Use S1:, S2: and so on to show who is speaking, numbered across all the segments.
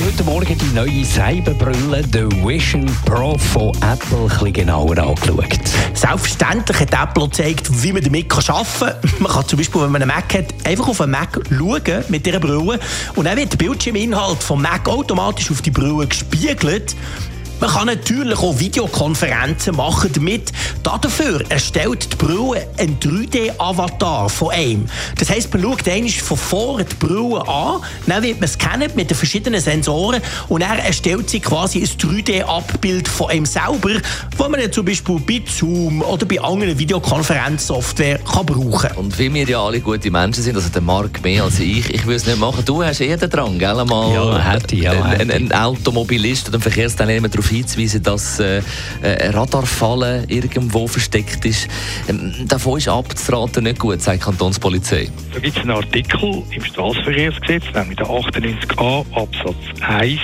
S1: haben heute Morgen die neue Cyberbrille, die Vision Pro von Apple, bisschen genauer angeschaut.
S2: Selbstverständlich hat Apple gezeigt, wie man damit arbeiten kann. Man kann zum Beispiel, wenn man einen Mac hat, einfach auf einen Mac schauen mit dieser Brille und dann wird der Bildschirminhalt vom Mac automatisch auf die Brille gespiegelt. Man kann natürlich auch Videokonferenzen machen damit. Dafür erstellt die Brille einen 3D-Avatar von einem. Das heisst, man schaut einmal von vorne die Brille an, dann wird man scannen mit den verschiedenen Sensoren und dann erstellt sie quasi ein 3D-Abbild von einem selber, das man dann zum Beispiel bei Zoom oder bei anderen Videokonferenzsoftware kann brauchen kann.
S3: Und wie wir ja alle gute Menschen sind, also der Marc mehr als ich, ich will es nicht machen. Du hast eher den Drang, gell? Mal
S1: Ja, hätte ich, ja,
S3: ein, ein, ein Automobilist oder ein Verkehrsteilnehmer darauf hinzuweisen, dass äh, ein Radarfallen irgendwo versteckt ist. Ähm, davon ist abzuraten nicht gut, sagt die Kantonspolizei.
S4: Da gibt es einen Artikel im Straßenverkehrsgesetz, nämlich der 98a Absatz 1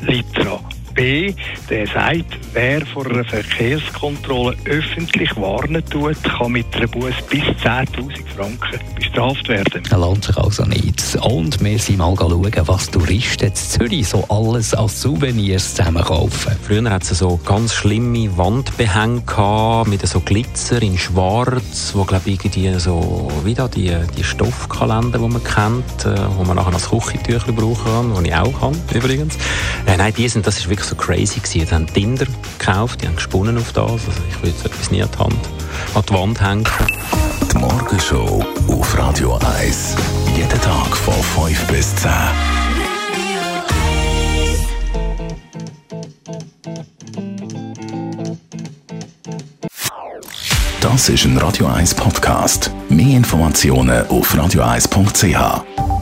S4: Litera B, der sagt, wer vor einer Verkehrskontrolle öffentlich warnen tut, kann mit einer Buße bis 10.000 Franken bestraft werden.
S1: Das lohnt sich also nicht. Und wir sind mal schauen, was Touristen in Zürich so alles als Souvenirs zusammenkaufen.
S5: Früher hat es so ganz schlimme Wandbehänge gehabt, mit so Glitzer in Schwarz, wo glaube ich irgendwie so wie da die, die Stoffkalender, die man kennt, äh, wo man nachher als Küchentüchli brauchen kann, die ich auch kann übrigens. Äh, nein, die sind, das ist wirklich so crazy gewesen. Die haben Tinder gekauft, die haben gesponnen auf das. Also ich würde jetzt etwas nie an die Hand, an die Wand hängen.
S6: Die Morgenshow auf Radio 1. Jeden Tag von 5 bis 10. Das ist ein Radio 1 Podcast. Mehr Informationen auf radio1.ch.